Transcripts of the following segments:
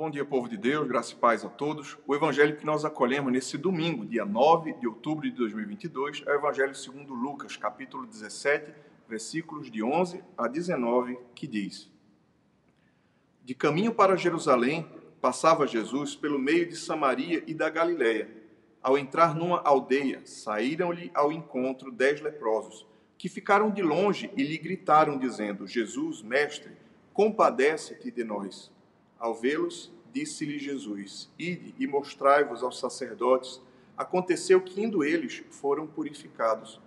Bom dia, povo de Deus, graça e paz a todos. O evangelho que nós acolhemos nesse domingo, dia 9 de outubro de 2022, é o evangelho segundo Lucas, capítulo 17, versículos de 11 a 19, que diz: De caminho para Jerusalém, passava Jesus pelo meio de Samaria e da Galiléia. Ao entrar numa aldeia, saíram-lhe ao encontro dez leprosos, que ficaram de longe e lhe gritaram, dizendo: Jesus, mestre, compadece-te de nós. Ao vê-los, disse-lhe Jesus: Ide e mostrai-vos aos sacerdotes. Aconteceu que, indo eles, foram purificados.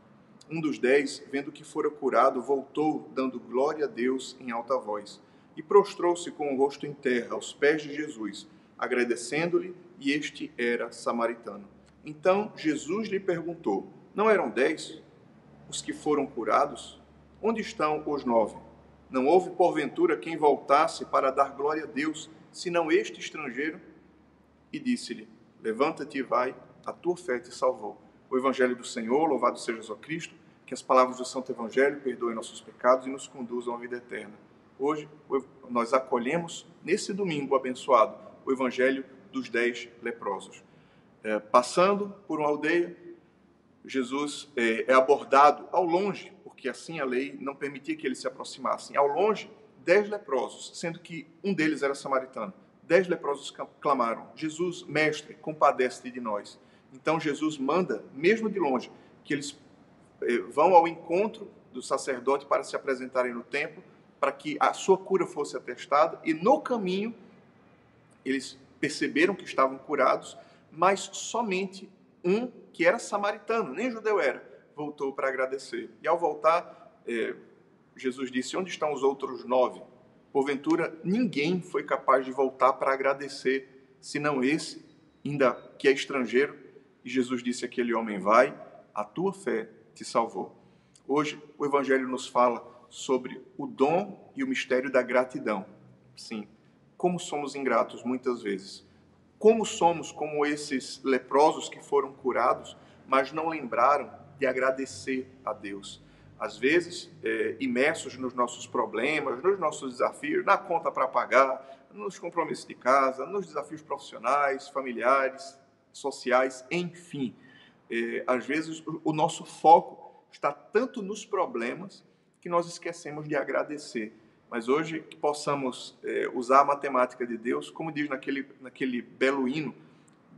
Um dos dez, vendo que fora curado, voltou, dando glória a Deus em alta voz, e prostrou-se com o rosto em terra, aos pés de Jesus, agradecendo-lhe, e este era samaritano. Então Jesus lhe perguntou: Não eram dez os que foram curados? Onde estão os nove? Não houve, porventura, quem voltasse para dar glória a Deus, senão este estrangeiro? E disse-lhe: Levanta-te e vai, a tua fé te salvou. O Evangelho do Senhor, louvado seja Jesus Cristo, que as palavras do Santo Evangelho perdoem nossos pecados e nos conduzam à vida eterna. Hoje, nós acolhemos, nesse domingo abençoado, o Evangelho dos dez leprosos. É, passando por uma aldeia, Jesus é, é abordado ao longe, porque assim a lei não permitia que eles se aproximassem. Ao longe, dez leprosos, sendo que um deles era samaritano. Dez leprosos clamaram: Jesus, mestre, compadece-te de nós. Então Jesus manda, mesmo de longe, que eles eh, vão ao encontro do sacerdote para se apresentarem no templo, para que a sua cura fosse atestada, e no caminho eles perceberam que estavam curados, mas somente um que era samaritano, nem judeu era, voltou para agradecer. E ao voltar, eh, Jesus disse: Onde estão os outros nove? Porventura, ninguém foi capaz de voltar para agradecer, senão esse, ainda que é estrangeiro. E Jesus disse àquele homem: Vai, a tua fé te salvou. Hoje, o Evangelho nos fala sobre o dom e o mistério da gratidão. Sim, como somos ingratos muitas vezes. Como somos como esses leprosos que foram curados, mas não lembraram de agradecer a Deus às vezes, é, imersos nos nossos problemas, nos nossos desafios, na conta para pagar, nos compromissos de casa, nos desafios profissionais, familiares, sociais, enfim. É, às vezes, o, nosso foco está tanto nos problemas que nós esquecemos de agradecer. Mas hoje, que possamos é, usar a matemática de Deus, como diz naquele, naquele belo hino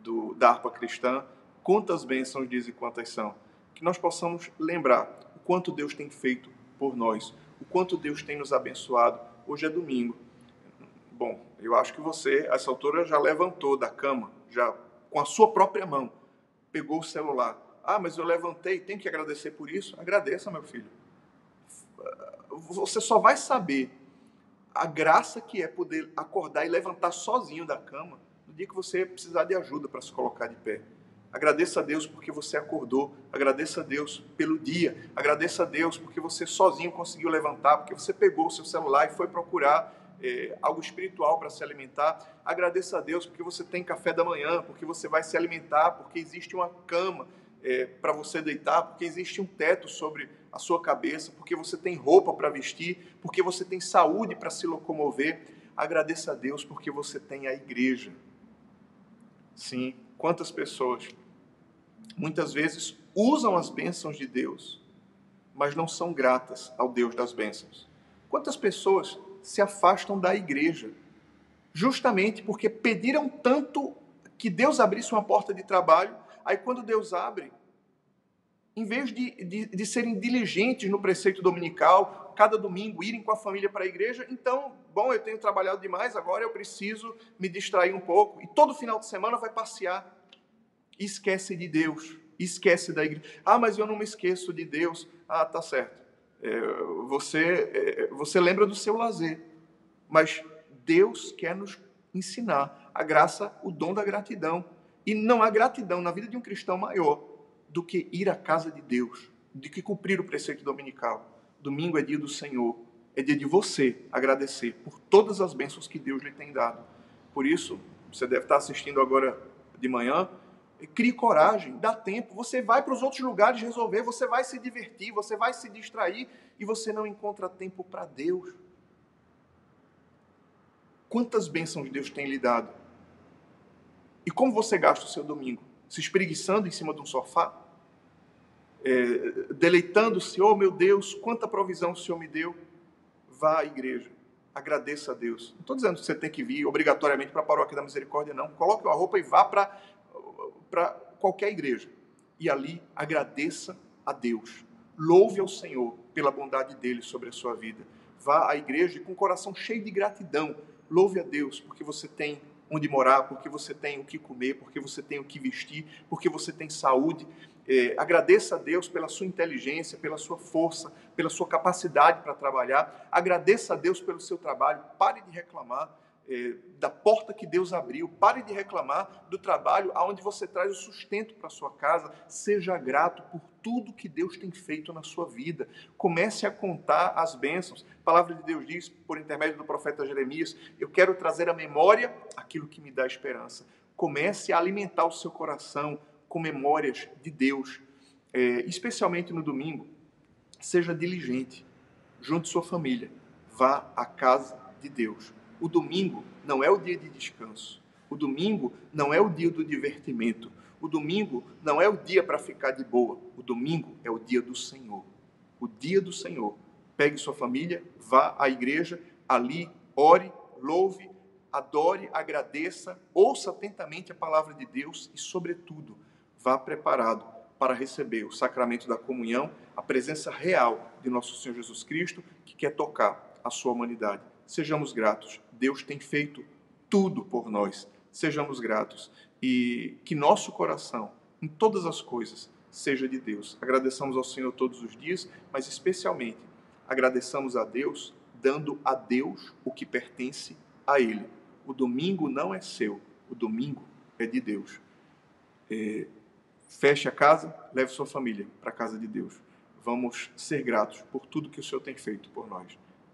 do, da harpa cristã, quantas bênçãos diz e quantas são. Que nós possamos lembrar quanto Deus tem feito por nós, o quanto Deus tem nos abençoado. Hoje é domingo. Bom, eu acho que você, a essa altura, já levantou da cama, já com a sua própria mão, pegou o celular. Ah, mas eu levantei, tem que agradecer por isso? Agradeça, meu filho. Você só vai saber a graça que é poder acordar e levantar sozinho da cama no dia que você precisar de ajuda para se colocar de pé. Agradeça a Deus porque você acordou. Agradeça a Deus pelo dia. Agradeça a Deus porque você sozinho conseguiu levantar, porque você pegou o seu celular e foi procurar é, algo espiritual para se alimentar. Agradeça a Deus porque você tem café da manhã, porque você vai se alimentar, porque existe uma cama é, para você deitar, porque existe um teto sobre a sua cabeça, porque você tem roupa para vestir, porque você tem saúde para se locomover. Agradeça a Deus porque você tem a igreja. Sim, quantas pessoas muitas vezes usam as bênçãos de Deus, mas não são gratas ao Deus das bênçãos. Quantas pessoas se afastam da igreja justamente porque pediram tanto que Deus abrisse uma porta de trabalho, aí quando Deus abre, em vez de, de, de, serem diligentes no preceito dominical, cada domingo irem com a família para a igreja, então, bom, eu tenho trabalhado demais, agora eu preciso me distrair um pouco. E todo final de semana vai passear esquece de Deus, esquece da igreja. Ah, mas eu não me esqueço de Deus. Ah, tá certo. É, você, é, você lembra do seu lazer, mas Deus quer nos ensinar a graça, o dom da gratidão. E não há gratidão na vida de um cristão maior do que ir à casa de Deus, do que cumprir o preceito dominical. Domingo é dia do Senhor, é dia de você agradecer por todas as bênçãos que Deus lhe tem dado. Por isso, você deve estar assistindo agora de manhã, Crie coragem, dá tempo. Você vai para os outros lugares resolver, você vai se divertir, você vai se distrair e você não encontra tempo para Deus. Quantas bênçãos Deus tem lhe dado? E como você gasta o seu domingo? Se espreguiçando em cima de um sofá? É, Deleitando-se, oh meu Deus, quanta provisão o Senhor me deu? Vá à igreja, agradeça a Deus. Não estou dizendo que você tem que vir obrigatoriamente para a paróquia da misericórdia, não. Coloque uma roupa e vá para qualquer igreja. E ali agradeça a Deus. Louve ao Senhor pela bondade dele sobre a sua vida. Vá à igreja com o coração cheio de gratidão. Louve a Deus porque você tem onde morar, porque você tem o que comer, porque você tem o que vestir, porque você tem saúde. É, agradeça a Deus pela sua inteligência, pela sua força, pela sua capacidade para trabalhar. Agradeça a Deus pelo seu trabalho. Pare de reclamar é, da porta que Deus abriu. Pare de reclamar do trabalho aonde você traz o sustento para sua casa. Seja grato por tudo que Deus tem feito na sua vida. Comece a contar as bênçãos. A palavra de Deus diz, por intermédio do profeta Jeremias, eu quero trazer à memória aquilo que me dá esperança. Comece a alimentar o seu coração com memórias de Deus, é, especialmente no domingo. Seja diligente, junte sua família, vá à casa de Deus. O domingo não é o dia de descanso. O domingo não é o dia do divertimento. O domingo não é o dia para ficar de boa. O domingo é o dia do Senhor. O dia do Senhor. Pegue sua família, vá à igreja, ali ore, louve, adore, agradeça, ouça atentamente a palavra de Deus e, sobretudo, vá preparado para receber o sacramento da comunhão, a presença real de nosso Senhor Jesus Cristo, que quer tocar a sua humanidade. Sejamos gratos. Deus tem feito tudo por nós. Sejamos gratos e que nosso coração, em todas as coisas, seja de Deus. Agradeçamos ao Senhor todos os dias, mas especialmente agradeçamos a Deus dando a Deus o que pertence a Ele. O domingo não é seu, o domingo é de Deus. É, Feche a casa, leve sua família para a casa de Deus. Vamos ser gratos por tudo que o Senhor tem feito por nós.